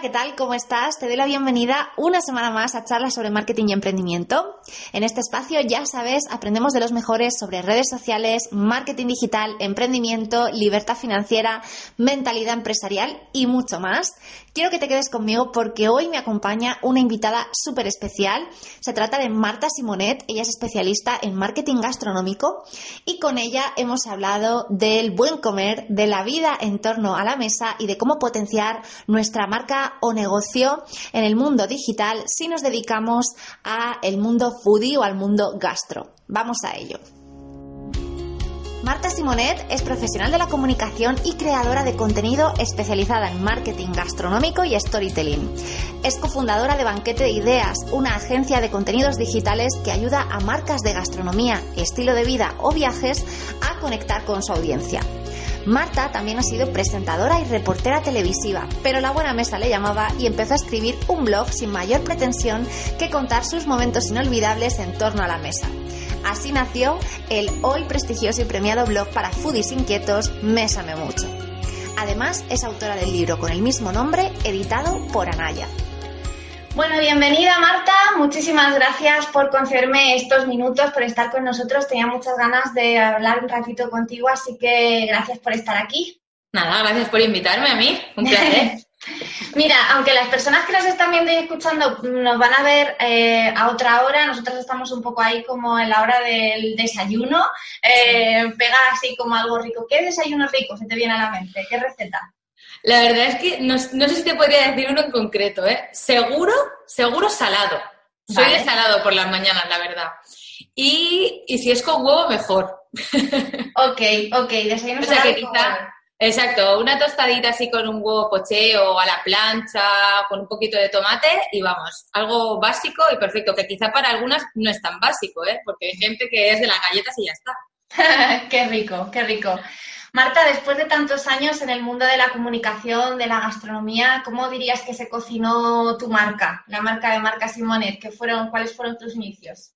¿qué tal? ¿Cómo estás? Te doy la bienvenida una semana más a charlas sobre marketing y emprendimiento. En este espacio, ya sabes, aprendemos de los mejores sobre redes sociales, marketing digital, emprendimiento, libertad financiera, mentalidad empresarial y mucho más. Quiero que te quedes conmigo porque hoy me acompaña una invitada súper especial. Se trata de Marta Simonet, ella es especialista en marketing gastronómico y con ella hemos hablado del buen comer, de la vida en torno a la mesa y de cómo potenciar nuestra marca o negocio en el mundo digital si nos dedicamos a el mundo foodie o al mundo gastro. Vamos a ello. Marta Simonet es profesional de la comunicación y creadora de contenido especializada en marketing gastronómico y storytelling. Es cofundadora de Banquete de Ideas, una agencia de contenidos digitales que ayuda a marcas de gastronomía, estilo de vida o viajes a conectar con su audiencia. Marta también ha sido presentadora y reportera televisiva, pero la buena mesa le llamaba y empezó a escribir un blog sin mayor pretensión que contar sus momentos inolvidables en torno a la mesa. Así nació el hoy prestigioso y premiado blog para foodies inquietos Mésame Mucho. Además, es autora del libro con el mismo nombre, editado por Anaya. Bueno, bienvenida Marta, muchísimas gracias por concederme estos minutos, por estar con nosotros. Tenía muchas ganas de hablar un ratito contigo, así que gracias por estar aquí. Nada, gracias por invitarme a mí, un placer. Mira, aunque las personas que nos están viendo y escuchando nos van a ver eh, a otra hora, nosotros estamos un poco ahí como en la hora del desayuno, eh, pega así como algo rico. ¿Qué desayuno rico se te viene a la mente? ¿Qué receta? La verdad es que no, sé si te podría decir uno en concreto, ¿eh? Seguro, seguro salado. Soy de salado por las mañanas, la verdad. Y, si es con huevo, mejor. Ok, ok, desayuno o sea que quizá, Exacto, una tostadita así con un huevo pocheo a la plancha, con un poquito de tomate y vamos, algo básico y perfecto, que quizá para algunas no es tan básico, ¿eh? porque hay gente que es de las galletas y ya está. qué rico, qué rico. Marta, después de tantos años en el mundo de la comunicación, de la gastronomía, ¿cómo dirías que se cocinó tu marca, la marca de Marca Simonet? ¿Qué fueron, ¿Cuáles fueron tus inicios?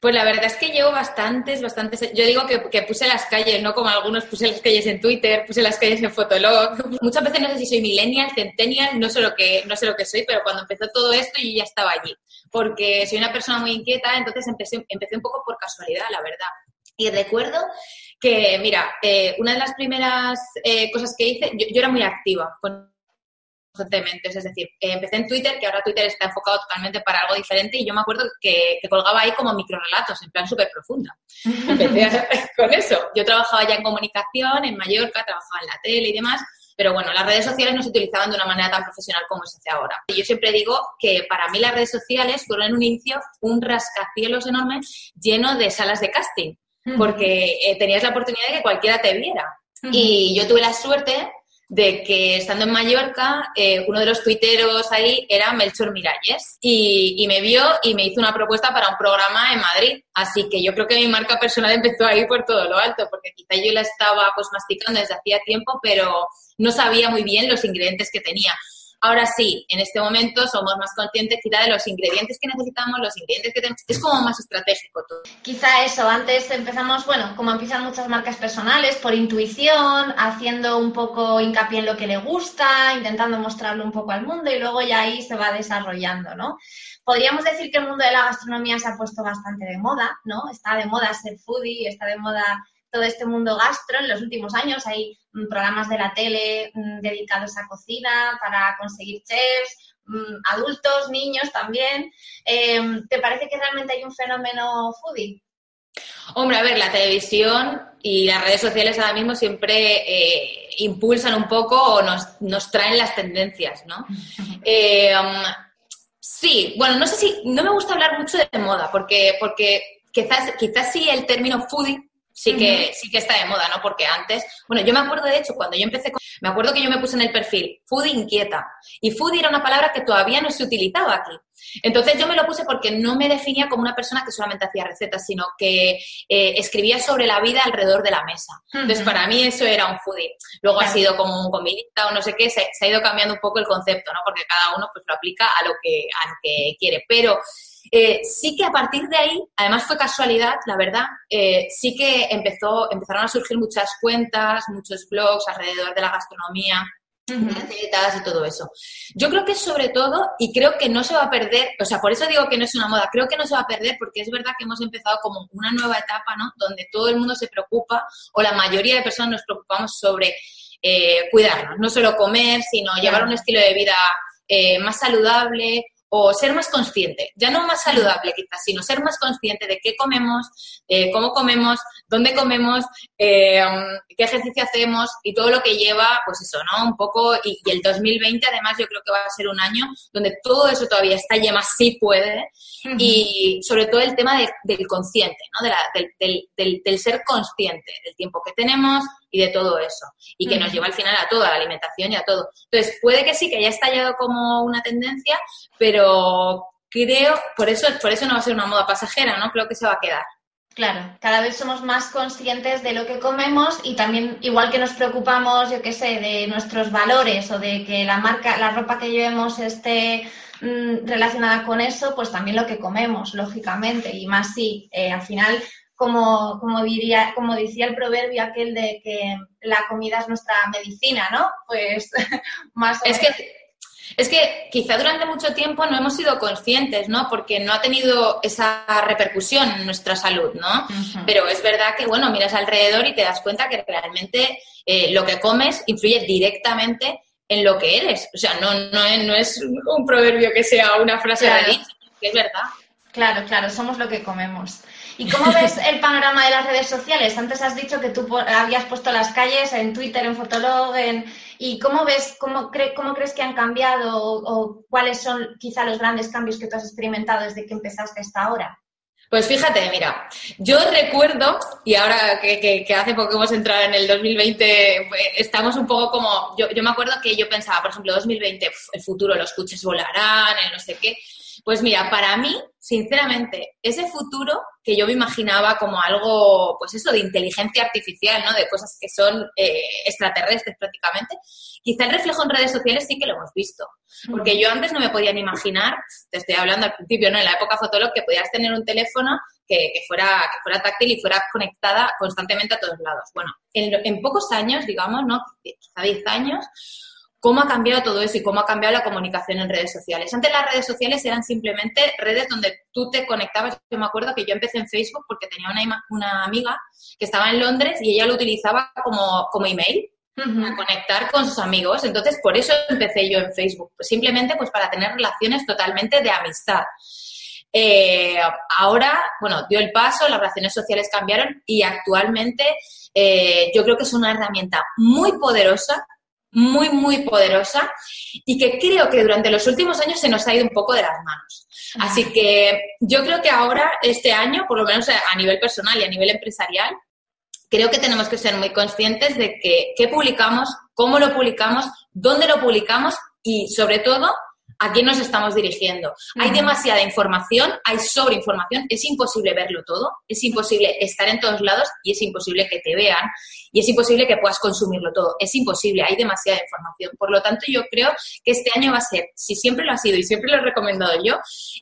Pues la verdad es que llevo bastantes, bastantes. Yo digo que, puse las calles, no como algunos puse las calles en Twitter, puse las calles en Fotolog. Muchas veces no sé si soy millennial, centennial, no sé lo que, no sé lo que soy, pero cuando empezó todo esto yo ya estaba allí. Porque soy una persona muy inquieta, entonces empecé, empecé un poco por casualidad, la verdad. Y recuerdo que, mira, eh, una de las primeras eh, cosas que hice, yo, era muy activa constantemente, es decir, eh, empecé en Twitter, que ahora Twitter está enfocado totalmente para algo diferente, y yo me acuerdo que, colgaba ahí como microrelatos, en plan súper profunda. Empecé con eso. Yo trabajaba ya en comunicación, en Mallorca, trabajaba en la tele y demás, pero bueno, las redes sociales no se utilizaban de una manera tan profesional como se hace ahora. Y yo siempre digo que para mí las redes sociales fueron en un inicio un rascacielos enorme lleno de salas de casting porque eh, tenías la oportunidad de que cualquiera te viera. Y yo tuve la suerte de que estando en Mallorca, eh, uno de los tuiteros ahí era Melchor Miralles y, y, me vio y me hizo una propuesta para un programa en Madrid. Así que yo creo que mi marca personal empezó ahí por todo lo alto, porque quizá yo la estaba pues masticando desde hacía tiempo, pero no sabía muy bien los ingredientes que tenía. Ahora sí, en este momento somos más conscientes quizá de los ingredientes que necesitamos, los ingredientes que tenemos. Es como más estratégico todo. Quizá eso, antes empezamos, bueno, como empiezan muchas marcas personales, por intuición, haciendo un poco hincapié en lo que le gusta, intentando mostrarlo un poco al mundo y luego ya ahí se va desarrollando, ¿no? Podríamos decir que el mundo de la gastronomía se ha puesto bastante de moda, ¿no? Está de moda ser foodie, está de moda todo este mundo gastro. En los últimos años hay mm, programas de la tele mm, dedicados a cocina para conseguir chefs, mm, adultos, niños también. Em, ¿Te parece que realmente hay un fenómeno foodie? Hombre, a ver, la televisión y las redes sociales ahora mismo siempre eh, impulsan un poco o nos, traen las tendencias, ¿no? Eh, sí, bueno, no sé si, no me gusta hablar mucho de moda, porque, porque quizás, quizás sí el término foodie sí que, sí que está de moda, ¿no? Porque antes, bueno, yo me acuerdo de hecho, cuando yo empecé, con, me acuerdo que yo me puse en el perfil foodie inquieta. Y foodie era una palabra que todavía no se utilizaba aquí. Entonces yo me lo puse porque no me definía como una persona que solamente hacía recetas, sino que eh, escribía sobre la vida alrededor de la mesa. Entonces para mí eso era un foodie. Luego ha sido como un comidista o no sé qué, se, se, ha ido cambiando un poco el concepto, ¿no? Porque cada uno pues lo aplica a lo que, a lo que quiere. Pero eh, sí que a partir de ahí, además fue casualidad, la verdad, eh, sí que empezó, empezaron a surgir muchas cuentas, muchos blogs alrededor de la gastronomía. recetas y todo eso. Yo creo que sobre todo, y creo que no se va a perder, o sea, por eso digo que no es una moda, creo que no se va a perder porque es verdad que hemos empezado como una nueva etapa, ¿no? Donde todo el mundo se preocupa, o la mayoría de personas nos preocupamos sobre eh, cuidarnos, no solo comer, sino llevar un estilo de vida eh, más saludable, o ser más consciente, ya no más saludable quizás, sino ser más consciente de qué comemos, cómo comemos, dónde comemos, eh, qué ejercicio hacemos y todo lo que lleva, pues eso, ¿no? Un poco, y, el 2020 además yo creo que va a ser un año donde todo eso todavía está y más sí puede, y sobre todo el tema del consciente, ¿no? del, ser consciente del tiempo que tenemos y de todo eso, y que nos lleva al final a toda la alimentación y a todo. Entonces, puede que sí, que haya estallado como una tendencia, pero creo, por eso, por eso no va a ser una moda pasajera, ¿no? Creo que se va a quedar. Claro, cada vez somos más conscientes de lo que comemos y también, igual que nos preocupamos, yo qué sé, de nuestros valores o de que la marca, la ropa que llevemos esté mm, relacionada con eso, pues también lo que comemos, lógicamente, y más si eh, al final, como, como, diría, como decía el proverbio aquel de que la comida es nuestra medicina, ¿no? Pues más o es Que es que quizá durante mucho tiempo no hemos sido conscientes, ¿no? Porque no ha tenido esa repercusión en nuestra salud, ¿no? Pero es verdad que, bueno, miras alrededor y te das cuenta que realmente eh, lo que comes influye directamente en lo que eres. O sea, no, no, no es un proverbio que sea una frase de que es verdad. Claro, claro, somos lo que comemos. ¿Y cómo ves el panorama de las redes sociales? Antes has dicho que tú habías puesto las calles en Twitter, en Fotolog, en... ¿y cómo ves, cómo, cómo crees que han cambiado o, cuáles son quizá los grandes cambios que tú has experimentado desde que empezaste hasta ahora? Pues fíjate, mira, yo recuerdo, y ahora que, hace poco hemos entrado en el 2020, pues, estamos un poco como, yo, yo me acuerdo que yo pensaba, por ejemplo, 2020, el futuro, los coches volarán, el no sé qué, pues mira, para mí, sinceramente, ese futuro que yo me imaginaba como algo, pues eso, de inteligencia artificial, ¿no? De cosas que son eh, extraterrestres prácticamente, quizá el reflejo en redes sociales sí que lo hemos visto. Porque yo antes no me podía ni imaginar, te estoy hablando al principio, ¿no? En la época Fotolog, que podías tener un teléfono que, fuera, que fuera táctil y fuera conectada constantemente a todos lados. Bueno, en, en pocos años, digamos, ¿no? Quizá 10 años, cómo ha cambiado todo eso y cómo ha cambiado la comunicación en redes sociales. Antes las redes sociales eran simplemente redes donde tú te conectabas. Yo me acuerdo que yo empecé en Facebook porque tenía una, una amiga que estaba en Londres y ella lo utilizaba como, como email para conectar con sus amigos. Entonces, por eso empecé yo en Facebook, simplemente pues para tener relaciones totalmente de amistad. Eh, ahora, bueno, dio el paso, las relaciones sociales cambiaron y actualmente eh, yo creo que es una herramienta muy poderosa muy, muy poderosa y que creo que durante los últimos años se nos ha ido un poco de las manos. Así que yo creo que ahora, este año, por lo menos a nivel personal y a nivel empresarial, creo que tenemos que ser muy conscientes de que qué publicamos, cómo lo publicamos, dónde lo publicamos y, sobre todo, a quién nos estamos dirigiendo. Hay demasiada información, hay sobreinformación, es imposible verlo todo, es imposible estar en todos lados y es imposible que te vean y es imposible que puedas consumirlo todo. Es imposible, hay demasiada información. Por lo tanto, yo creo que este año va a ser, si siempre lo ha sido y siempre lo he recomendado yo,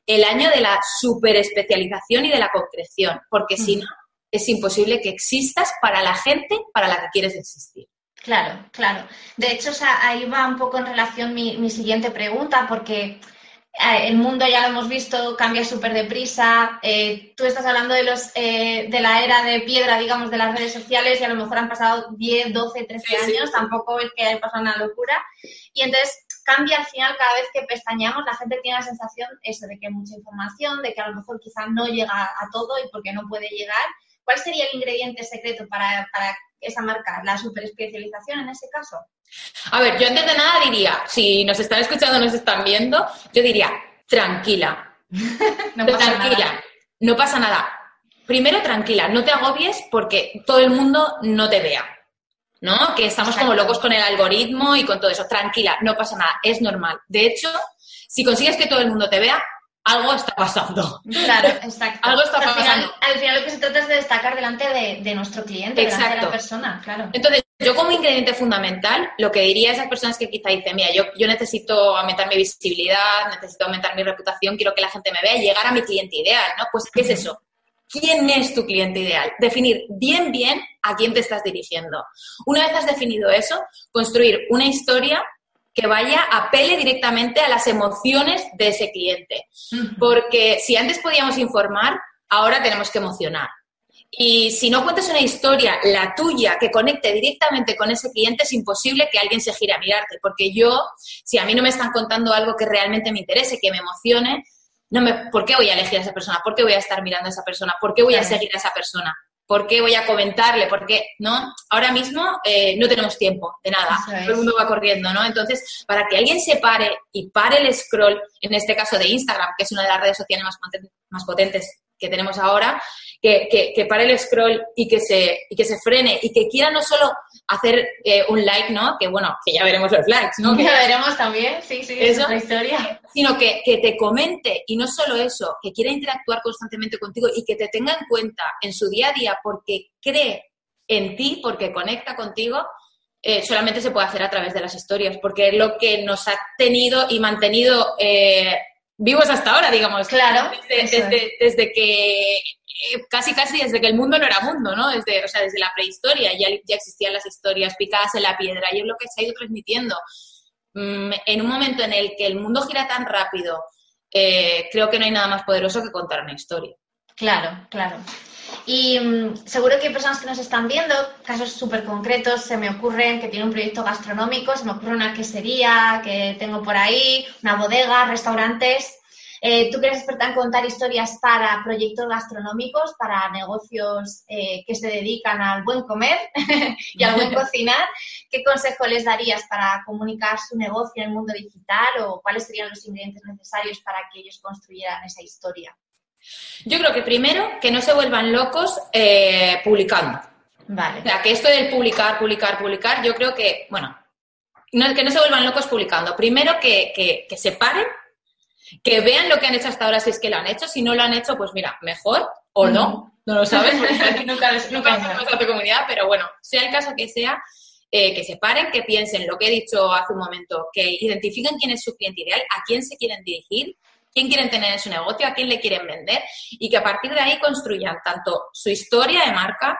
el año de la superespecialización y de la concreción, porque si no, es imposible que existas para la gente para la que quieres existir. Claro, claro. De hecho, ahí va un poco en relación mi, siguiente pregunta, porque eh, el mundo ya lo hemos visto, cambia súper deprisa. Eh, tú estás hablando de, los, eh, de la era de piedra, digamos, de las redes sociales y a lo mejor han pasado 10, 12, 13 años, tampoco es que haya pasado una locura. Y entonces cambia al final cada vez que pestañamos, la gente tiene la sensación eso de que hay mucha información, de que a lo mejor quizás no llega a todo y porque no puede llegar. ¿Cuál sería el ingrediente secreto para, para esa marca, la superespecialización en ese caso? A ver, yo antes de nada diría, si nos están escuchando, nos están viendo, yo diría, tranquila. no tranquila, no pasa nada. Primero, tranquila, no te agobies porque todo el mundo no te vea. ¿No? Que estamos como locos con el algoritmo y con todo eso. Tranquila, no pasa nada, es normal. De hecho, si consigues que todo el mundo te vea, algo está pasando. Claro, exacto. algo está pasando. Al final, lo que se trata es de destacar delante de, nuestro cliente, delante de la persona, claro. Entonces, yo como ingrediente fundamental, lo que diría a esas personas que quizá dicen, mira, yo, yo necesito aumentar mi visibilidad, necesito aumentar mi reputación, quiero que la gente me vea y llegar a mi cliente ideal, ¿no? Pues, ¿qué es eso? quién es tu cliente ideal, definir bien, bien a quién te estás dirigiendo. Una vez has definido eso, construir una historia que vaya, apele directamente a las emociones de ese cliente. Porque si antes podíamos informar, ahora tenemos que emocionar. Y si no cuentas una historia, la tuya, que conecte directamente con ese cliente, es imposible que alguien se gire a mirarte. Porque yo, si a mí no me están contando algo que realmente me interese, que me emocione, no me, ¿por qué voy a elegir a esa persona? ¿Por qué voy a estar mirando a esa persona? ¿Por qué voy a seguir a esa persona? ¿Por qué voy a comentarle? Porque, ¿no? Ahora mismo eh, no tenemos tiempo de nada. Todo el mundo va corriendo, ¿no? Entonces, para que alguien se pare y pare el scroll, en este caso de Instagram, que es una de las redes sociales más, más potentes que tenemos ahora, que, que, pare el scroll y que, se, y que se frene y que quiera no solo hacer eh, un like, ¿no? Que bueno, que ya veremos los likes, ¿no? Que ya veremos también, sí, sí, eso, es historia. Sino que, que te comente y no solo eso, que quiera interactuar constantemente contigo y que te tenga en cuenta en su día a día porque cree en ti, porque conecta contigo, eh, solamente se puede hacer a través de las historias, porque es lo que nos ha tenido y mantenido eh, vivos hasta ahora, digamos. Claro. Desde, desde, que eh, casi casi desde que el mundo no era mundo, ¿no? Desde, o sea, desde la prehistoria ya, ya existían las historias picadas en la piedra y es lo que se ha ido transmitiendo. Mm, en un momento en el que el mundo gira tan rápido, eh, creo que no hay nada más poderoso que contar una historia. Claro, claro. Y mm, seguro que hay personas que nos están viendo, casos súper concretos, se me ocurren que tiene un proyecto gastronómico, se me ocurre una quesería que tengo por ahí, una bodega, restaurantes. Eh, tú que eres experta en contar historias para proyectos gastronómicos, para negocios eh, que se dedican al buen comer y al buen cocinar, ¿qué consejo les darías para comunicar su negocio en el mundo digital o cuáles serían los ingredientes necesarios para que ellos construyeran esa historia? Yo creo que primero que no se vuelvan locos eh, publicando. Vale. O sea, que esto del publicar, publicar, publicar, yo creo que, bueno, no, que no se vuelvan locos publicando. Primero que, que, se paren, que vean lo que han hecho hasta ahora si es que lo han hecho. Si no lo han hecho, pues mira, mejor o no, no lo sabes, porque nunca, nunca a tu comunidad, pero bueno, sea el caso que sea, eh, que se paren, que piensen lo que he dicho hace un momento, que identifiquen quién es su cliente ideal, a quién se quieren dirigir quién quieren tener en su negocio, a quién le quieren vender y que a partir de ahí construyan tanto su historia de marca,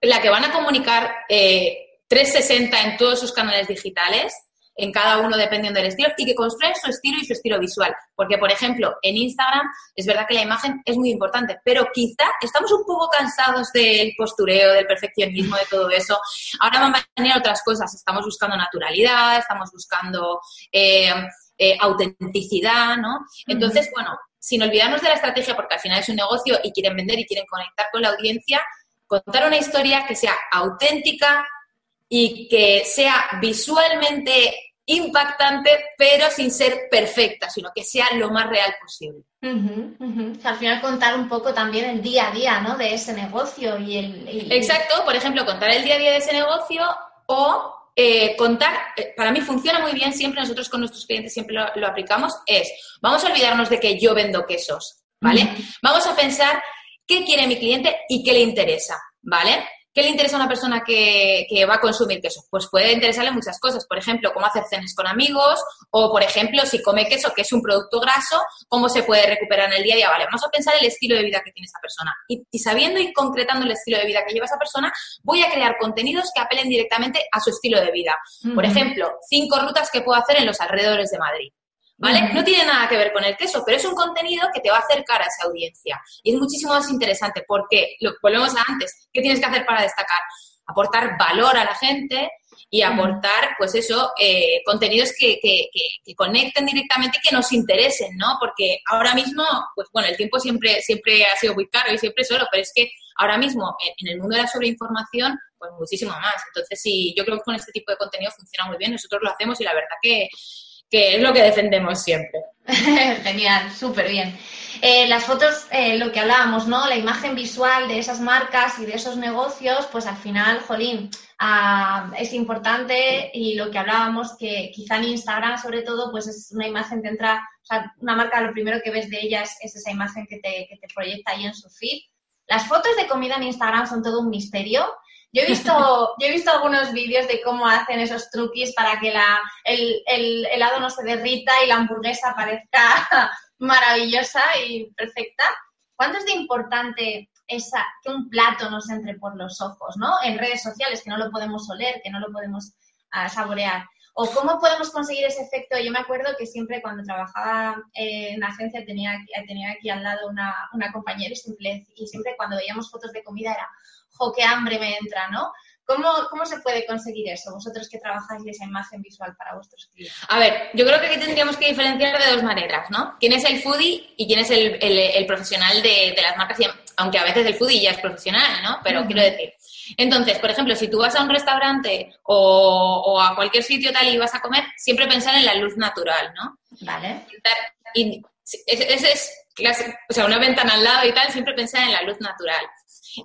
la que van a comunicar 360 eh, en todos sus canales digitales, en cada uno dependiendo del estilo, y que construyan su estilo y su estilo visual. Porque, por ejemplo, en Instagram es verdad que la imagen es muy importante, pero quizá estamos un poco cansados del postureo, del perfeccionismo, de todo eso. Ahora van a venir otras cosas. Estamos buscando naturalidad, estamos buscando... Eh, eh, autenticidad, ¿no? Entonces, bueno, sin olvidarnos de la estrategia, porque al final es un negocio y quieren vender y quieren conectar con la audiencia, contar una historia que sea auténtica y que sea visualmente impactante, pero sin ser perfecta, sino que sea lo más real posible. al final contar un poco también el día a día, ¿no? De ese negocio y el... Exacto, por ejemplo, contar el día a día de ese negocio o eh, contar, eh, para mí funciona muy bien, siempre nosotros con nuestros clientes siempre lo, aplicamos, es, vamos a olvidarnos de que yo vendo quesos, ¿vale? Vamos a pensar qué quiere mi cliente y qué le interesa, ¿vale? ¿Qué le interesa a una persona que, va a consumir queso? Pues puede interesarle muchas cosas. Por ejemplo, cómo hacer cenas con amigos o, por ejemplo, si come queso, que es un producto graso, cómo se puede recuperar en el día a día. Vale, vamos a pensar el estilo de vida que tiene esa persona. Y, y sabiendo y concretando el estilo de vida que lleva esa persona, voy a crear contenidos que apelen directamente a su estilo de vida. Por ejemplo, cinco rutas que puedo hacer en los alrededores de Madrid. ¿Vale? No tiene nada que ver con el queso, pero es un contenido que te va a acercar a esa audiencia. Y es muchísimo más interesante porque, lo, volvemos a antes, ¿qué tienes que hacer para destacar? Aportar valor a la gente y aportar, pues eso, eh, contenidos que, que, que, conecten directamente y que nos interesen, ¿no? Porque ahora mismo, pues bueno, el tiempo siempre, siempre ha sido muy caro y siempre solo, pero es que ahora mismo en, el mundo de la sobreinformación, pues muchísimo más. Entonces, sí, yo creo que con este tipo de contenido funciona muy bien, nosotros lo hacemos y la verdad que, que es lo que defendemos siempre. Genial, súper bien. Eh, las fotos, eh, lo que hablábamos, ¿no? La imagen visual de esas marcas y de esos negocios, pues al final, jolín, ah, es importante y lo que hablábamos, que quizá en Instagram sobre todo, pues es una imagen que entra, o sea, una marca lo primero que ves de ellas es esa imagen que te, que te proyecta ahí en su feed. Las fotos de comida en Instagram son todo un misterio yo he visto, he visto algunos vídeos de cómo hacen esos truquis para que la, el, el helado no se derrita y la hamburguesa parezca maravillosa y perfecta. ¿cuánto es de importante esa, que un plato nos entre por los ojos, ¿no? En redes sociales, que no lo podemos oler, que no lo podemos ah, saborear. ¿O cómo podemos conseguir ese efecto? Yo me acuerdo que siempre cuando trabajaba en la agencia tenía, tenía aquí al lado una, una compañera y siempre, y siempre cuando veíamos fotos de comida era, jo, qué hambre me entra, ¿no? ¿Cómo, ¿Cómo, se puede conseguir eso, vosotros que trabajáis esa imagen visual para vuestros clientes? A ver, yo creo que aquí tendríamos que diferenciar de dos maneras, ¿no? ¿Quién es el foodie y quién es el, el, profesional de, de, las marcas? Aunque a veces el foodie ya es profesional, ¿no? Pero quiero decir, entonces, por ejemplo, si tú vas a un restaurante o, o, a cualquier sitio tal y vas a comer, siempre pensar en la luz natural, ¿no? Vale. Y ese es, o sea, una ventana al lado y tal, siempre pensar en la luz natural.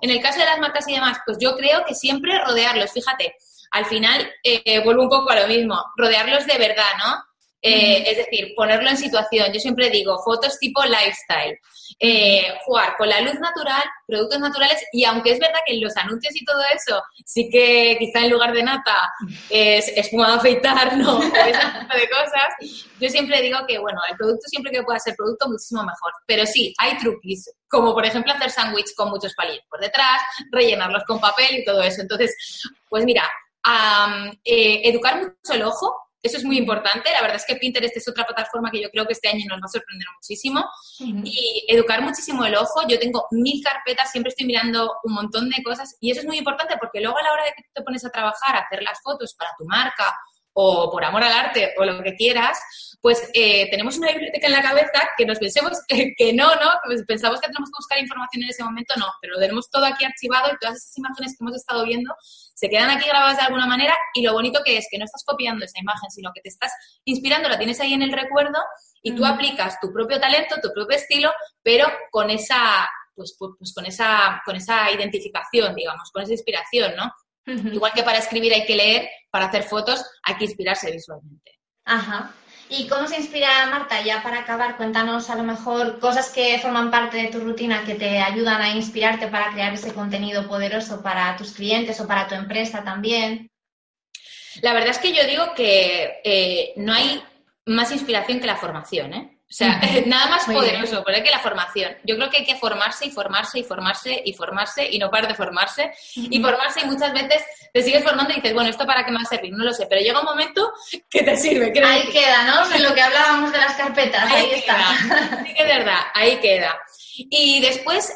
En el caso de las marcas y demás, pues yo creo que siempre rodearlos, fíjate, al final eh, vuelvo un poco a lo mismo, rodearlos de verdad, ¿no? Eh, es decir, ponerlo en situación. Yo siempre digo, fotos tipo lifestyle. Eh, jugar con la luz natural, productos naturales, y aunque es verdad que en los anuncios y todo eso, sí que quizá en lugar de nata es espumado afeitar, ¿no? ese tipo de cosas, yo siempre digo que, bueno, el producto siempre que pueda ser producto, muchísimo mejor. Pero sí, hay truquis, como por ejemplo hacer sándwich con muchos palillos por detrás, rellenarlos con papel y todo eso. Entonces, pues mira, eh, educar mucho el ojo, eso es muy importante. La verdad es que Pinterest es otra plataforma que yo creo que este año nos va a sorprender muchísimo. Y educar muchísimo el ojo. Yo tengo mil carpetas, siempre estoy mirando un montón de cosas y eso es muy importante porque luego a la hora de que te pones a trabajar, a hacer las fotos para tu marca o por amor al arte o lo que quieras, pues eh, tenemos una biblioteca en la cabeza que nos pensemos que, no, ¿no? Pues pensamos que tenemos que buscar información en ese momento, no, pero lo tenemos todo aquí archivado y todas esas imágenes que hemos estado viendo se quedan aquí grabadas de alguna manera y lo bonito que es que no estás copiando esa imagen, sino que te estás inspirando, la tienes ahí en el recuerdo y tú aplicas tu propio talento, tu propio estilo, pero con esa, pues, pues, pues con esa, con esa identificación, digamos, con esa inspiración, ¿no? Igual que para escribir hay que leer, para hacer fotos hay que inspirarse visualmente. Ajá. ¿Y cómo se inspira Marta? Ya para acabar, cuéntanos a lo mejor cosas que forman parte de tu rutina que te ayudan a inspirarte para crear ese contenido poderoso para tus clientes o para tu empresa también. La verdad es que yo digo que eh, no hay más inspiración que la formación, ¿eh? O sea, nada más poderoso, que la formación. Yo creo que hay que formarse y formarse y formarse y formarse y no parar de formarse y formarse y muchas veces te sigues formando y dices, bueno, ¿esto para qué me va a servir? No lo sé, pero llega un momento que te sirve. ahí queda, ¿no? De lo que hablábamos de las carpetas, ahí, está. Sí que es verdad, ahí queda. Y después,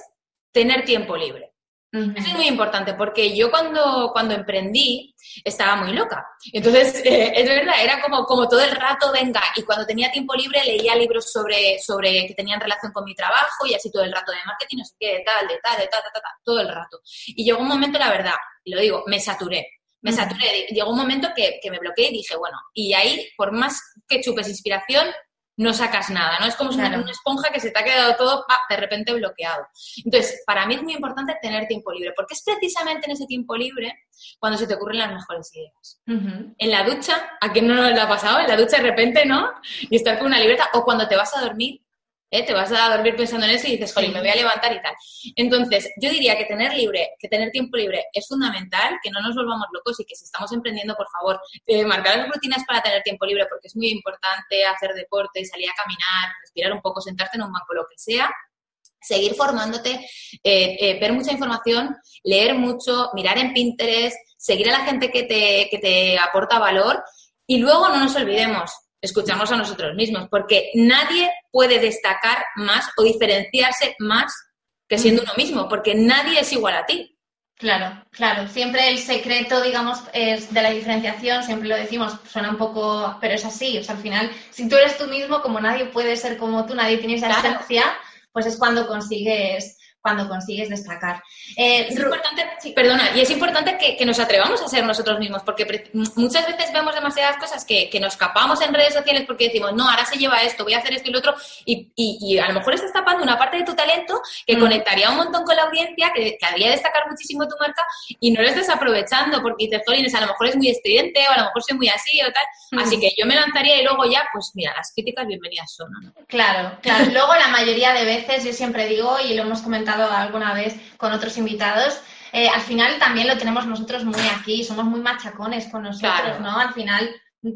tener tiempo libre. Eso es muy importante porque yo cuando, cuando emprendí estaba muy loca. Entonces, eh, es verdad, era como, como todo el rato, venga, y cuando tenía tiempo libre leía libros sobre, sobre que tenían relación con mi trabajo y así todo el rato de marketing, no sé qué, de tal, de tal, de tal, de tal, todo el rato. Y llegó un momento, la verdad, y lo digo, me saturé. Me saturé. Llegó un momento que, que me bloqueé y dije, bueno, y ahí, por más que chupes inspiración, no sacas nada, ¿no? Es como si una esponja que se te ha quedado todo de repente bloqueado. Entonces, para mí es muy importante tener tiempo libre, porque es precisamente en ese tiempo libre cuando se te ocurren las mejores ideas. En la ducha, ¿a quién no le ha pasado? En la ducha de repente, ¿no? Y estar con una libreta, o cuando te vas a dormir, ¿eh? te vas a dormir pensando en eso y dices, jolín, me voy a levantar y tal. Entonces, yo diría que tener libre, que tener tiempo libre es fundamental, que no nos volvamos locos y que si estamos emprendiendo, por favor, eh, marcar las rutinas para tener tiempo libre, porque es muy importante hacer deporte, salir a caminar, respirar un poco, sentarte en un banco, lo que sea. Seguir formándote, eh, ver mucha información, leer mucho, mirar en Pinterest, seguir a la gente que te, que te aporta valor y luego no nos olvidemos, escuchamos a nosotros mismos, porque nadie puede destacar más o diferenciarse más que siendo uno mismo, porque nadie es igual a ti. Claro, claro. Siempre el secreto, digamos, es de la diferenciación, siempre lo decimos, suena un poco, pero es así. O sea, al final, si tú eres tú mismo, como nadie puede ser como tú, nadie tiene esa esencia, pues es cuando consigues cuando consigues destacar. Eh, es importante, perdona, y es importante que, nos atrevamos a ser nosotros mismos, porque muchas veces vemos demasiadas cosas que, nos escapamos en redes sociales porque decimos, no, ahora se lleva esto, voy a hacer esto y lo otro, y, a lo mejor estás tapando una parte de tu talento que mm. conectaría un montón con la audiencia, que, que, haría destacar muchísimo tu marca, y no lo estás aprovechando porque dices, Jolines, a lo mejor es muy estridente, o a lo mejor soy muy así, o tal. Mm. Así que yo me lanzaría y luego ya, pues mira, las críticas bienvenidas son. ¿no? Claro, claro. luego la mayoría de veces, yo siempre digo, y lo hemos comentado, alguna vez con otros invitados, eh, al final también lo tenemos nosotros muy aquí, somos muy machacones con nosotros, ¿no? Al final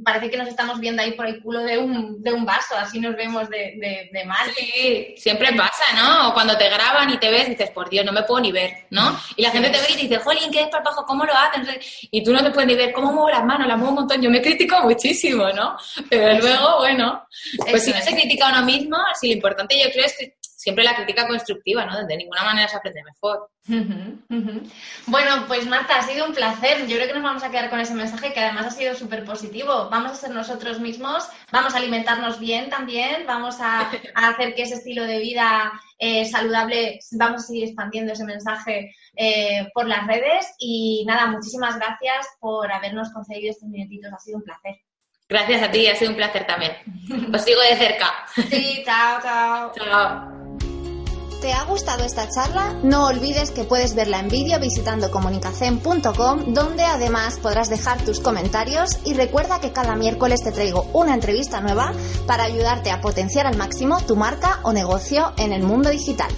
parece que nos estamos viendo ahí por el culo de un, de un vaso, así nos vemos de, de, mal. Sí, siempre pasa, ¿no? O cuando te graban y te ves, dices, por Dios, no me puedo ni ver, ¿no? Y la gente te ve y dice, jolín, ¿qué es bajo? ¿Cómo lo hacen? Y tú no te puedes ni ver, ¿cómo muevo las manos? Las muevo un montón. Yo me critico muchísimo, ¿no? Pero luego, bueno, pues si no se critica a uno mismo, si lo importante yo creo es que siempre la crítica constructiva, ¿no? De ninguna manera se aprende mejor. Bueno, pues Marta, ha sido un placer. Yo creo que nos vamos a quedar con ese mensaje que además ha sido súper positivo. Vamos a ser nosotros mismos, vamos a alimentarnos bien también, vamos a, hacer que ese estilo de vida eh, saludable, vamos a seguir expandiendo ese mensaje eh, por las redes. Y nada, muchísimas gracias por habernos concedido estos minutitos. Ha sido un placer. Gracias a ti, ha sido un placer también. Os sigo de cerca. Sí, chao, chao. Chao. ¿Te ha gustado esta charla? No olvides que puedes verla en vídeo visitando comunicacen.com, donde además podrás dejar tus comentarios y recuerda que cada miércoles te traigo una entrevista nueva para ayudarte a potenciar al máximo tu marca o negocio en el mundo digital.